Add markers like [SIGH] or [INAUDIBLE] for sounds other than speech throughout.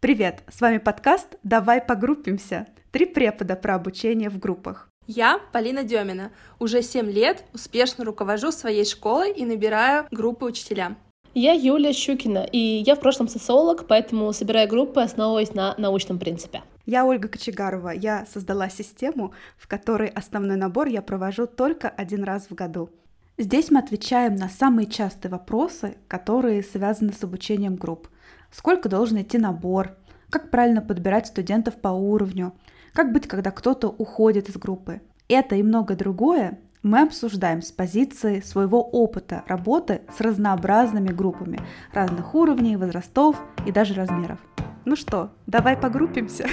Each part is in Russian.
Привет, с вами подкаст «Давай погруппимся». Три препода про обучение в группах. Я Полина Демина. Уже 7 лет успешно руковожу своей школой и набираю группы учителя. Я Юлия Щукина, и я в прошлом социолог, поэтому собираю группы, основываясь на научном принципе. Я Ольга Кочегарова. Я создала систему, в которой основной набор я провожу только один раз в году. Здесь мы отвечаем на самые частые вопросы, которые связаны с обучением групп – сколько должен идти набор, как правильно подбирать студентов по уровню, как быть, когда кто-то уходит из группы. Это и многое другое мы обсуждаем с позиции своего опыта работы с разнообразными группами разных уровней, возрастов и даже размеров. Ну что, давай погруппимся.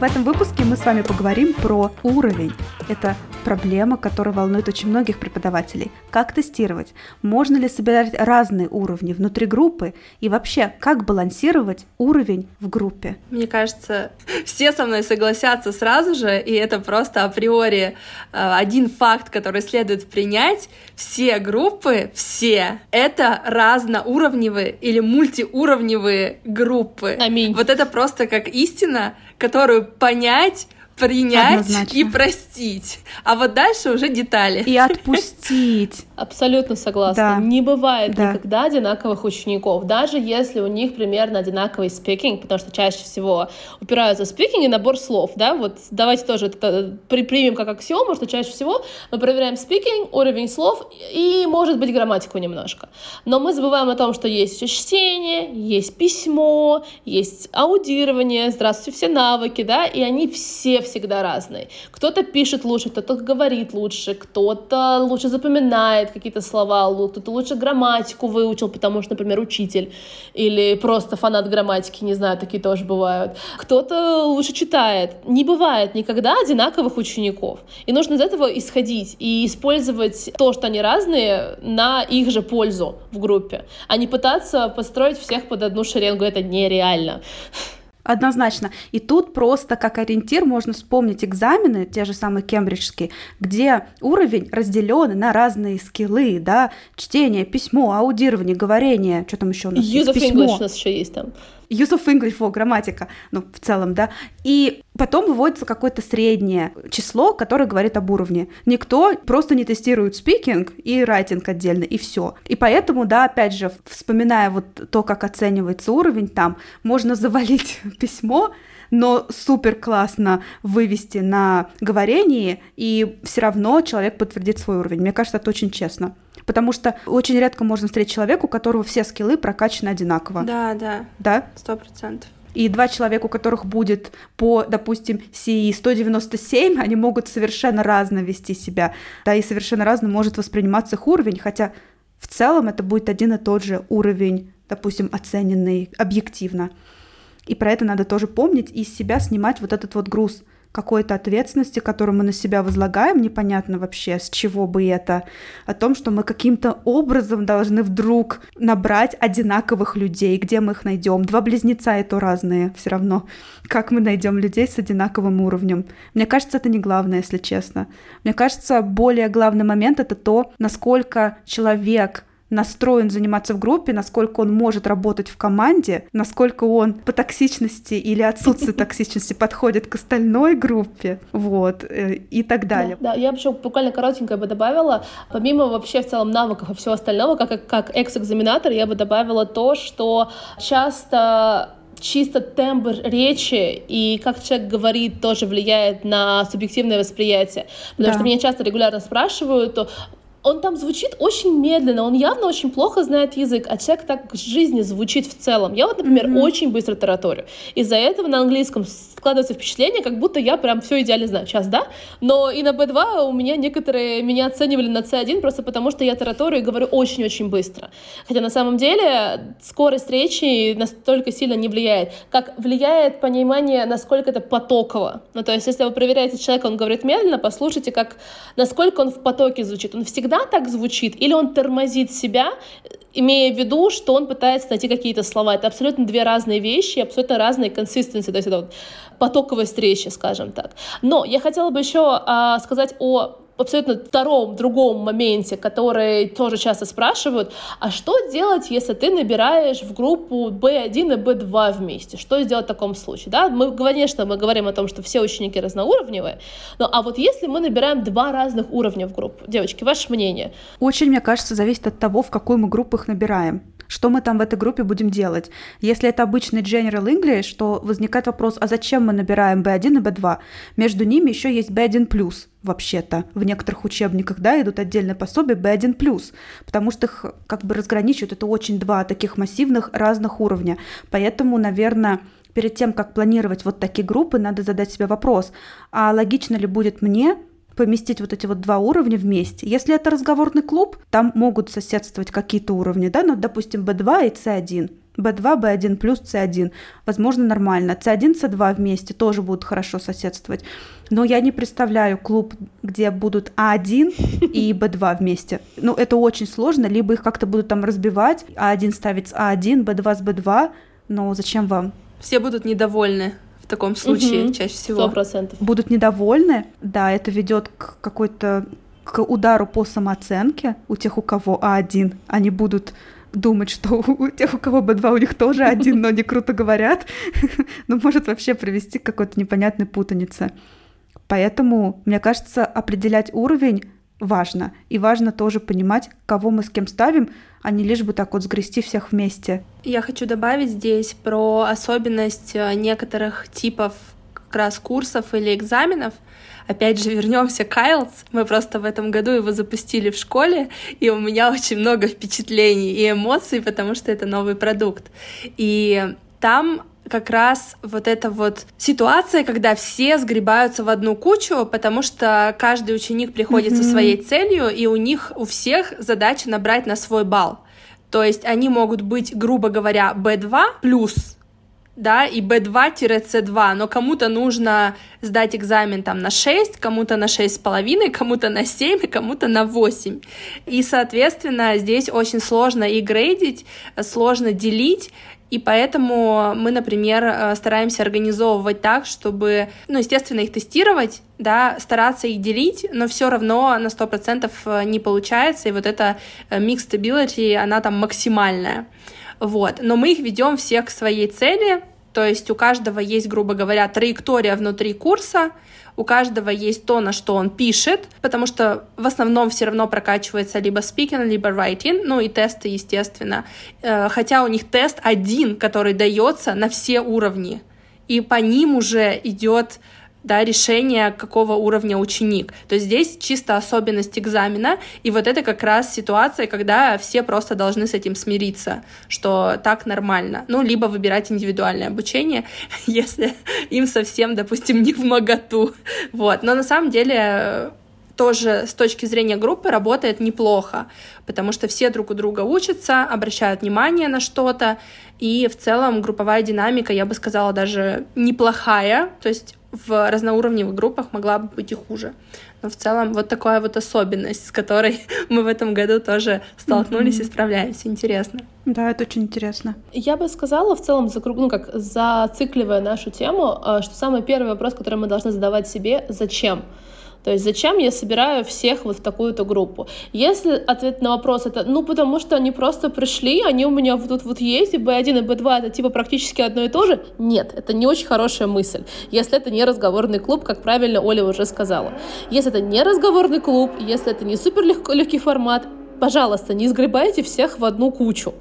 В этом выпуске мы с вами поговорим про уровень. Это проблема, которая волнует очень многих преподавателей. Как тестировать? Можно ли собирать разные уровни внутри группы? И вообще, как балансировать уровень в группе? Мне кажется, все со мной согласятся сразу же, и это просто априори э, один факт, который следует принять. Все группы, все, это разноуровневые или мультиуровневые группы. Аминь. Вот это просто как истина, которую понять принять Однозначно. и простить. А вот дальше уже детали. И отпустить. [LAUGHS] Абсолютно согласна. Да. Не бывает Да. никогда одинаковых учеников, даже если у них примерно одинаковый спикинг, потому что чаще всего упираются в спикинг и набор слов, да, вот давайте тоже это при- примем как аксиому, что чаще всего мы проверяем спикинг, уровень слов и, может быть, грамматику немножко. Но мы забываем о том, что есть еще чтение, есть письмо, есть аудирование, здравствуйте, все навыки, да, и они все всегда разные. Кто-то пишет лучше, кто-то говорит лучше, кто-то лучше запоминает какие-то слова, кто-то лучше грамматику выучил, потому что, например, учитель или просто фанат грамматики, не знаю, такие тоже бывают. Кто-то лучше читает. Не бывает никогда одинаковых учеников. И нужно из этого исходить и использовать то, что они разные, на их же пользу в группе, а не пытаться построить всех под одну шеренгу. Это нереально. Однозначно. И тут просто как ориентир можно вспомнить экзамены, те же самые кембриджские, где уровень разделен на разные скиллы, да, чтение, письмо, аудирование, говорение, что там еще у нас Use есть? of Письмо. English у нас еще есть там. Use of English, во, грамматика, ну, в целом, да. И потом выводится какое-то среднее число, которое говорит об уровне. Никто просто не тестирует спикинг и райтинг отдельно, и все. И поэтому, да, опять же, вспоминая вот то, как оценивается уровень там, можно завалить [LAUGHS] письмо, но супер классно вывести на говорение, и все равно человек подтвердит свой уровень. Мне кажется, это очень честно. Потому что очень редко можно встретить человека, у которого все скиллы прокачаны одинаково. Да, да, Да? сто процентов. И два человека, у которых будет по, допустим, CE 197, они могут совершенно разно вести себя, да, и совершенно разно может восприниматься их уровень, хотя в целом это будет один и тот же уровень, допустим, оцененный объективно. И про это надо тоже помнить и из себя снимать вот этот вот груз какой-то ответственности, которую мы на себя возлагаем, непонятно вообще, с чего бы это, о том, что мы каким-то образом должны вдруг набрать одинаковых людей, где мы их найдем. Два близнеца и то разные все равно. Как мы найдем людей с одинаковым уровнем? Мне кажется, это не главное, если честно. Мне кажется, более главный момент это то, насколько человек настроен заниматься в группе, насколько он может работать в команде, насколько он по токсичности или отсутствию [LAUGHS] токсичности подходит к остальной группе, вот, э, и так далее. Да, да, я бы еще буквально коротенько бы добавила, помимо вообще в целом навыков и всего остального, как, как экс-экзаменатор, я бы добавила то, что часто чисто тембр речи и как человек говорит тоже влияет на субъективное восприятие. Потому Да. что меня часто регулярно спрашивают, он там звучит очень медленно, он явно очень плохо знает язык, а человек так в жизни звучит в целом. Я вот, например, Мгм. очень быстро тараторю. Из-за этого на английском складывается впечатление, как будто я прям все идеально знаю. Сейчас, да? Но и на B2 у меня некоторые меня оценивали на C1 просто потому, что я тараторю и говорю очень-очень быстро. Хотя на самом деле скорость речи настолько сильно не влияет. Как влияет понимание, насколько это потоково. Ну, то есть, если вы проверяете человека, он говорит медленно, послушайте, как, насколько он в потоке звучит. Он всегда всегда так звучит, или он тормозит себя, имея в виду, что он пытается найти какие-то слова. Это абсолютно две разные вещи, абсолютно разные консистенции, то есть это вот потоковой встречи, скажем так. Но я хотела бы еще а, сказать о абсолютно втором, другом моменте, который тоже часто спрашивают, а что делать, если ты набираешь в группу B1 и B2 вместе? Что сделать в таком случае? Да? Мы, конечно, мы говорим о том, что все ученики разноуровневые, но а вот если мы набираем два разных уровня в группу, девочки, ваше мнение? Очень, мне кажется, зависит от того, в какую мы группу их набираем что мы там в этой группе будем делать. Если это обычный General English, то возникает вопрос, а зачем мы набираем B1 и B2? Между ними еще есть B1+, вообще-то. В некоторых учебниках, да, идут отдельные пособия B1+, потому что их как бы разграничивают. Это очень два таких массивных разных уровня. Поэтому, наверное, перед тем, как планировать вот такие группы, надо задать себе вопрос, а логично ли будет мне поместить вот эти вот два уровня вместе. Если это разговорный клуб, там могут соседствовать какие-то уровни, да, ну, допустим, B2 и C1. B2, B1 плюс C1. Возможно, нормально. C1, C2 вместе тоже будут хорошо соседствовать. Но я не представляю клуб, где будут А1 и B2 вместе. Ну, это очень сложно. Либо их как-то будут там разбивать. А1 ставить с А1, B2 с B2. Но зачем вам? Все будут недовольны таком случае угу, чаще всего. Сто процентов. Будут недовольны, да, это ведет к какой-то к удару по самооценке у тех, у кого А1. Они будут думать, что у тех, у кого Б2, у них тоже один, но они круто говорят, [LAUGHS] ну, может вообще привести к какой-то непонятной путанице. Поэтому, мне кажется, определять уровень важно. И важно тоже понимать, кого мы с кем ставим, а не лишь бы так вот сгрести всех вместе. Я хочу добавить здесь про особенность э, некоторых типов как раз курсов или экзаменов. Опять же, [LAUGHS] вернемся к IELTS. Мы просто в этом году его запустили в школе, и у меня очень много впечатлений и эмоций, потому что это новый продукт. И там как раз вот эта вот ситуация, когда все сгребаются в одну кучу, потому что каждый ученик приходит mm-hmm. со своей целью, и у них у всех задача набрать на свой балл. То есть они могут быть, грубо говоря, B2 плюс, да, и B2-C2, но кому-то нужно сдать экзамен там на 6, кому-то на 6,5, кому-то на 7, и кому-то на 8. И, соответственно, здесь очень сложно и грейдить, сложно делить, и поэтому мы, например, э, стараемся организовывать так, чтобы, ну, естественно, их тестировать, да, стараться их делить, но все равно на 100% э, не получается, и вот эта э, mix stability, она там максимальная. Вот. Но мы их ведем всех к своей цели, то есть у каждого есть, грубо говоря, траектория внутри курса, у каждого есть то, на что он пишет, потому что в основном все равно прокачивается либо speaking, либо writing, ну и тесты, естественно. Э, хотя у них тест один, который дается на все уровни, и по ним уже идет да, решение, какого уровня ученик. То есть здесь чисто особенность экзамена, и вот это как раз ситуация, когда все просто должны с этим смириться, что так нормально. Ну, либо выбирать индивидуальное обучение, [LAUGHS] если им совсем, допустим, не в моготу. Вот. Но на самом деле тоже с точки зрения группы работает неплохо, потому что все друг у друга учатся, обращают внимание на что-то, и в целом групповая динамика, я бы сказала, даже неплохая, то есть в разноуровневых группах могла бы быть и хуже. Но в целом вот такая вот особенность, с которой [LAUGHS] мы в этом году тоже столкнулись mm-hmm. и справляемся. Интересно. Да, это очень интересно. Я бы сказала в целом, ну как зацикливая нашу тему, э, что самый первый вопрос, который мы должны задавать себе, зачем? То есть зачем я собираю всех вот в такую-то группу? Если ответ на вопрос это, ну, потому что они просто пришли, они у меня вот тут вот есть, и B1 и B2 это типа практически одно и то же, нет, это не очень хорошая мысль. Если это не разговорный клуб, как правильно Оля уже сказала. Если это не разговорный клуб, если это не супер легкий формат, пожалуйста, не сгребайте всех в одну кучу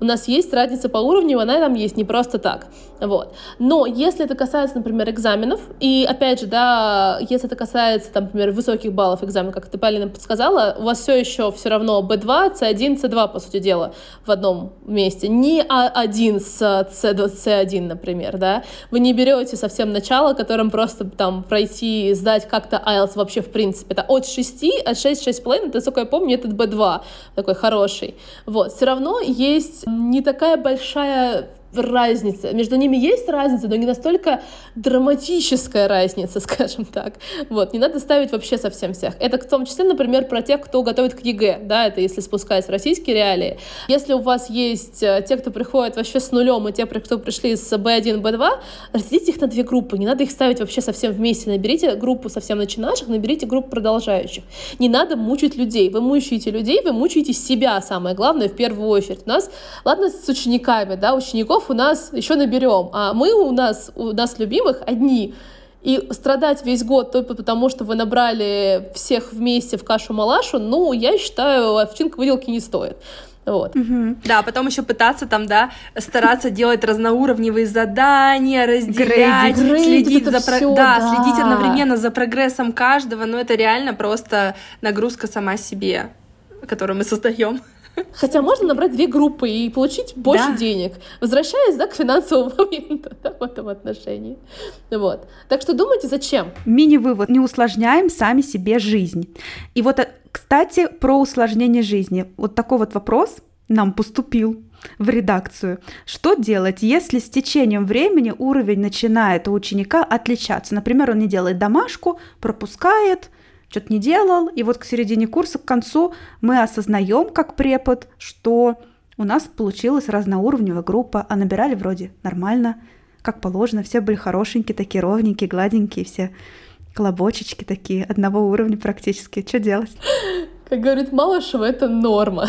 у нас есть разница по уровню, она там есть не просто так. Вот. Но если это касается, например, экзаменов, и опять же, да, если это касается, там, например, высоких баллов экзамена, как ты правильно подсказала, у вас все еще все равно B2, C1, C2, по сути дела, в одном месте. Не А1 с C2, C1, например, да. Вы не берете совсем начало, которым просто там пройти, сдать как-то IELTS вообще в принципе. Это от 6, от 6, 6,5, насколько я помню, этот B2 такой хороший. Вот. Все равно есть не такая большая разница. Между ними есть разница, но не настолько драматическая разница, [LAUGHS] скажем так. Вот, не надо ставить вообще совсем всех. Это в том числе, например, про тех, кто готовит к ЕГЭ, да, это если спускать в российские реалии. Если у вас есть э, те, кто приходит вообще с нулем, и те, кто пришли с B1, B2, разделите их на две группы, не надо их ставить вообще совсем вместе. Наберите группу совсем начинающих, наберите группу продолжающих. Не надо мучить людей. Вы мучаете людей, вы мучаете себя, самое главное, в первую очередь. У нас, ладно, с учениками, да, учеников у нас еще наберем, а мы у нас, у нас любимых одни. И страдать весь год только потому, что вы набрали всех вместе в кашу-малашу, ну, я считаю, овчинка выделки не стоит. Вот. Угу. Да, потом еще пытаться там, да, стараться делать разноуровневые задания, разделять, грейди, следить за про... все, да, да, следить одновременно за прогрессом каждого, но это реально просто нагрузка сама себе, которую мы создаем. Хотя можно набрать две группы и получить больше да. денег, возвращаясь да, к финансовому [LAUGHS] моменту да, в этом отношении. Вот. Так что думайте, зачем? Мини-вывод. Не усложняем сами себе жизнь. И вот, э, кстати, про усложнение жизни. Вот такой вот вопрос нам поступил в редакцию. Что делать, если с течением времени уровень начинает у ученика отличаться? Например, он не делает домашку, пропускает, что-то не делал, и вот к середине курса, к концу мы осознаем, как препод, что у нас получилась разноуровневая группа, а набирали вроде нормально, как положено, все были хорошенькие, такие ровненькие, гладенькие, все колобочечки такие, одного уровня практически. Что делать? Как говорит Малышева, это норма.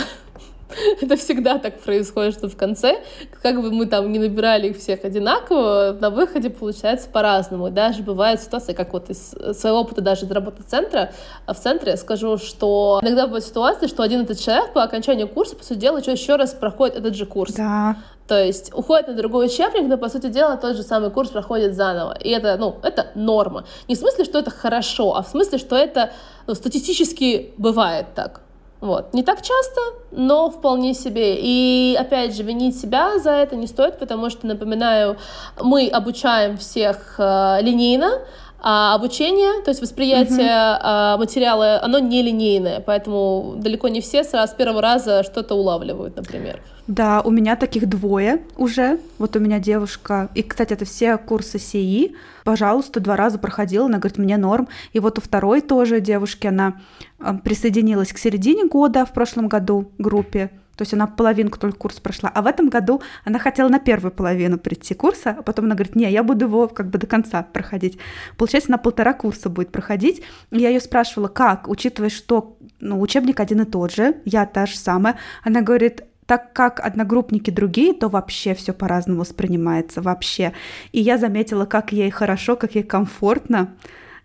[LAUGHS] Это всегда так происходит, что в конце, как бы мы там не набирали их всех одинаково, на выходе получается по-разному. даже бывают ситуации, как вот из своего опыта даже из работы центра, а в центре скажу, что иногда бывают ситуации, что один этот человек по окончанию курса, по сути дела, еще раз проходит этот же курс. Да. То есть уходит на другой учебник, но, по сути дела, тот же самый курс проходит заново. И это, ну, это норма. Не в смысле, что это хорошо, а в смысле, что это ну, статистически бывает так. Вот. Не так часто, но вполне себе. И опять же, винить себя за это не стоит, потому что, напоминаю, мы обучаем всех э, линейно, а обучение, то есть восприятие mm-hmm. материала, оно не линейное, поэтому далеко не все сразу с первого раза что-то улавливают, например. Да, у меня таких двое уже. Вот у меня девушка, и, кстати, это все курсы СИИ. Пожалуйста, два раза проходила, она говорит, мне норм. И вот у второй тоже девушки, она а, присоединилась к середине года в прошлом году группе. То есть она половинку только курс прошла. А в этом году она хотела на первую половину прийти курса, а потом она говорит, не, я буду его как бы до конца проходить. Получается, на полтора курса будет проходить. И я ее спрашивала, как, учитывая, что ну, учебник один и тот же, я та же самая. Она говорит, так как одногруппники другие, то вообще все по-разному воспринимается, вообще. И я заметила, как ей хорошо, как ей комфортно,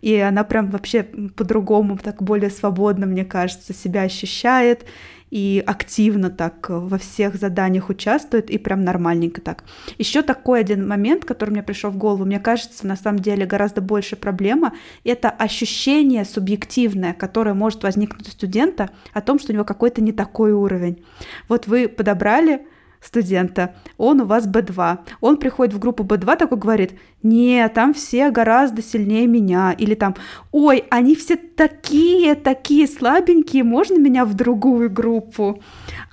и она прям вообще по-другому, так более свободно, мне кажется, себя ощущает и активно так во всех заданиях участвует и прям нормальненько так. Еще такой один момент, который мне пришел в голову, мне кажется, на самом деле гораздо больше проблема, это ощущение субъективное, которое может возникнуть у студента о том, что у него какой-то не такой уровень. Вот вы подобрали студента, он у вас B2. Он приходит в группу B2, такой говорит, не, там все гораздо сильнее меня. Или там, ой, они все такие, такие слабенькие, можно меня в другую группу?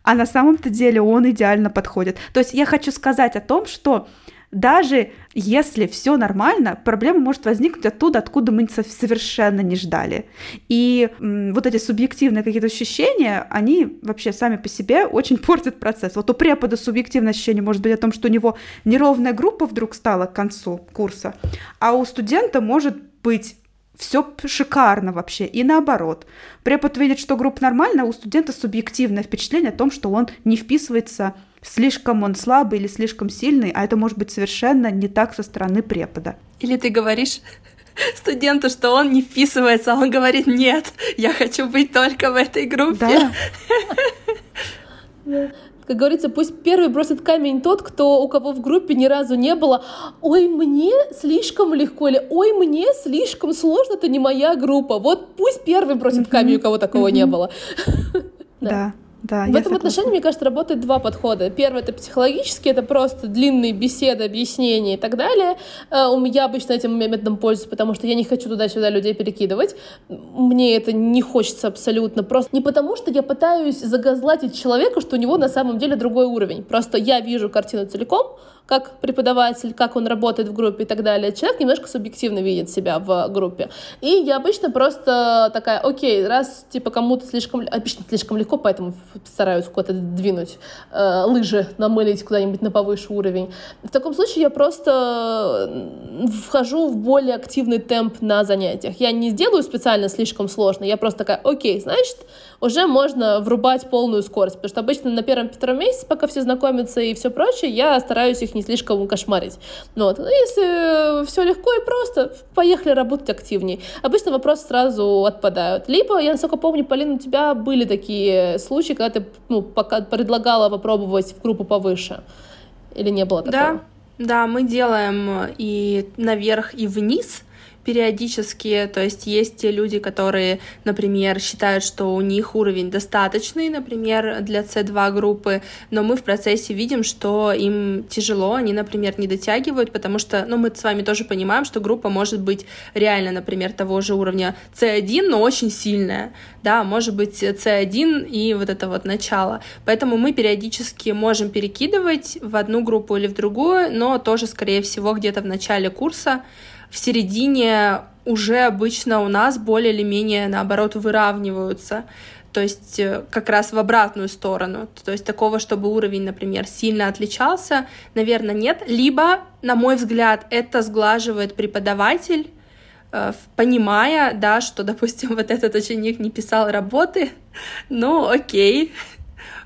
А на самом-то деле он идеально подходит. То есть я хочу сказать о том, что даже если все нормально, проблема может возникнуть оттуда, откуда мы совершенно не ждали. И вот эти субъективные какие-то ощущения, они вообще сами по себе очень [LAUGHS] портят процесс. Вот у препода субъективное ощущение может быть о том, что у него неровная группа вдруг стала к концу курса, а у студента может быть все шикарно вообще. И наоборот. Препод видит, что группа нормальная, а у студента субъективное впечатление о том, что он не вписывается слишком он слабый или слишком сильный, а это может быть совершенно не так со стороны препода. Или ты говоришь студенту, что он не вписывается, а он говорит, нет, я хочу быть только в этой группе. Да. [LAUGHS] Как говорится, пусть первый бросит камень тот, кто у кого в группе ни разу не было. Ой, мне слишком легко или ой, мне слишком сложно, это не моя группа. Вот пусть первый бросит камень, у кого такого не было. [LAUGHS] Да. Да, в этом отношении, мне кажется, работает два подхода. Первый это психологический, это просто длинные беседы, объяснения и так далее. Э, я обычно этим методом пользуюсь, потому что я не хочу туда-сюда людей перекидывать. Мне это не хочется абсолютно. Просто не потому, что я пытаюсь загазлатить человека, что у него на самом деле другой уровень. Просто я вижу картину целиком, как преподаватель, как он работает в группе и так далее. Человек немножко субъективно видит себя в группе. И я обычно просто такая, окей, раз типа кому-то слишком, обычно слишком легко, поэтому стараюсь куда-то двинуть э, лыжи, намылить куда-нибудь на повыше уровень. В таком случае я просто вхожу в более активный темп на занятиях. Я не сделаю специально слишком сложно, я просто такая, окей, значит, уже можно врубать полную скорость, потому что обычно на первом-втором месяце, пока все знакомятся и все прочее, я стараюсь их не слишком кошмарить. Ну вот. Но если все легко и просто, поехали работать активнее. Обычно вопросы сразу отпадают. Либо, я насколько помню, Полина, у тебя были такие случаи, когда ты ну, пока предлагала попробовать в группу повыше? Или не было такого? Да, да, мы делаем и наверх, и вниз периодически, то есть есть те люди, которые, например, считают, что у них уровень достаточный, например, для C2 группы, но мы в процессе видим, что им тяжело, они, например, не дотягивают, потому что, ну, мы с вами тоже понимаем, что группа может быть реально, например, того же уровня C1, но очень сильная, да, может быть C1 и вот это вот начало. Поэтому мы периодически можем перекидывать в одну группу или в другую, но тоже, скорее всего, где-то в начале курса в середине уже обычно у нас более или менее, наоборот, выравниваются. То есть э, как раз в обратную сторону. То есть такого, чтобы уровень, например, сильно отличался, наверное, нет. Либо, на мой взгляд, это сглаживает преподаватель, э, понимая, да, что, допустим, [LAUGHS] вот этот ученик не писал работы, [LAUGHS] ну, окей,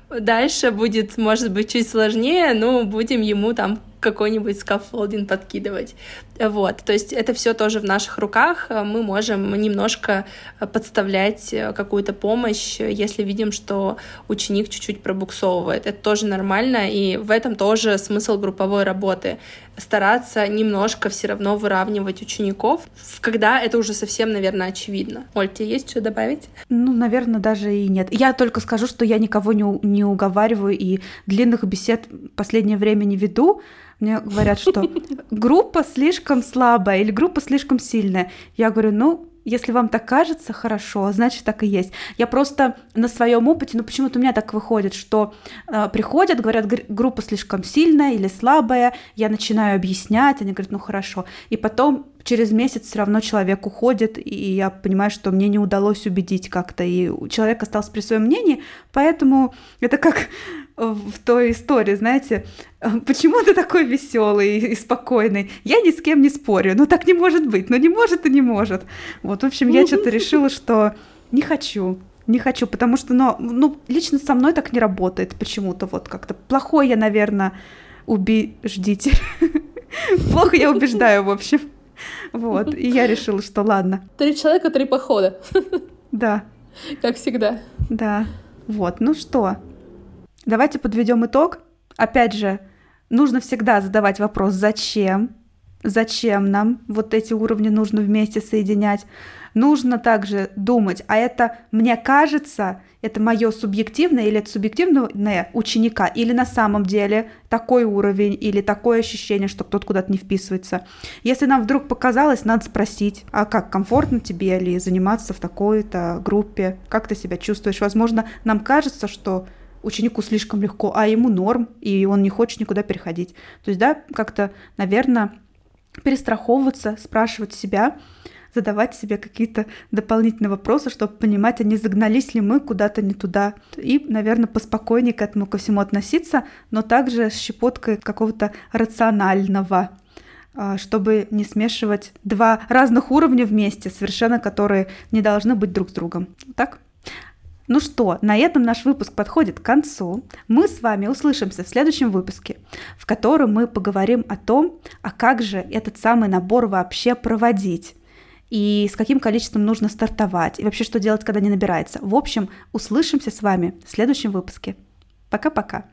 дальше будет, может быть, чуть сложнее, но будем ему там какой-нибудь скаффолдинг подкидывать. Вот, то есть это все тоже в наших руках. Мы можем немножко подставлять какую-то помощь, если видим, что ученик чуть-чуть пробуксовывает. Это тоже нормально, и в этом тоже смысл групповой работы. Стараться немножко все равно выравнивать учеников, когда это уже совсем, наверное, очевидно. Оль, тебе есть что добавить? Ну, наверное, даже и нет. Я только скажу, что я никого не, не уговариваю и длинных бесед в последнее время не веду, мне говорят, что группа слишком слабая или группа слишком сильная. Я говорю, ну, если вам так кажется, хорошо, значит так и есть. Я просто на своем опыте, ну почему-то у меня так выходит, что э, приходят, говорят, группа слишком сильная или слабая, я начинаю объяснять, они говорят, ну хорошо, и потом через месяц все равно человек уходит, и я понимаю, что мне не удалось убедить как-то, и человек остался при своем мнении, поэтому это как в той истории, знаете, почему ты такой веселый и спокойный? Я ни с кем не спорю, ну так не может быть, ну не может и не может. Вот, в общем, я что-то решила, что не хочу, не хочу, потому что, ну, ну, лично со мной так не работает почему-то, вот как-то плохой я, наверное, убеждитель. [LAUGHS] Плохо я убеждаю, в общем. Вот, и я решила, что ладно. Три человека, три похода. Да. Как всегда. Да. Вот, ну что, давайте подведем итог. Опять же, нужно всегда задавать вопрос «Зачем?», зачем нам вот эти уровни нужно вместе соединять. Нужно также думать, а это мне кажется, это мое субъективное или это субъективное ученика, или на самом деле такой уровень или такое ощущение, что кто-то куда-то не вписывается. Если нам вдруг показалось, надо спросить, а как комфортно тебе ли заниматься в такой-то группе, как ты себя чувствуешь. Возможно, нам кажется, что ученику слишком легко, а ему норм, и он не хочет никуда переходить. То есть, да, как-то, наверное, перестраховываться, спрашивать себя, задавать себе какие-то дополнительные вопросы, чтобы понимать, а не загнались ли мы куда-то не туда. И, наверное, поспокойнее к этому ко всему относиться, но также с щепоткой какого-то рационального а, чтобы не смешивать два разных уровня вместе, совершенно которые не должны быть друг с другом. Так? Ну что, на этом наш выпуск подходит к концу. Мы с вами услышимся в следующем выпуске, в котором мы поговорим о том, а как же этот самый набор вообще проводить и с каким количеством нужно стартовать, и вообще что делать, когда не набирается. В общем, услышимся с вами в следующем выпуске. Пока-пока.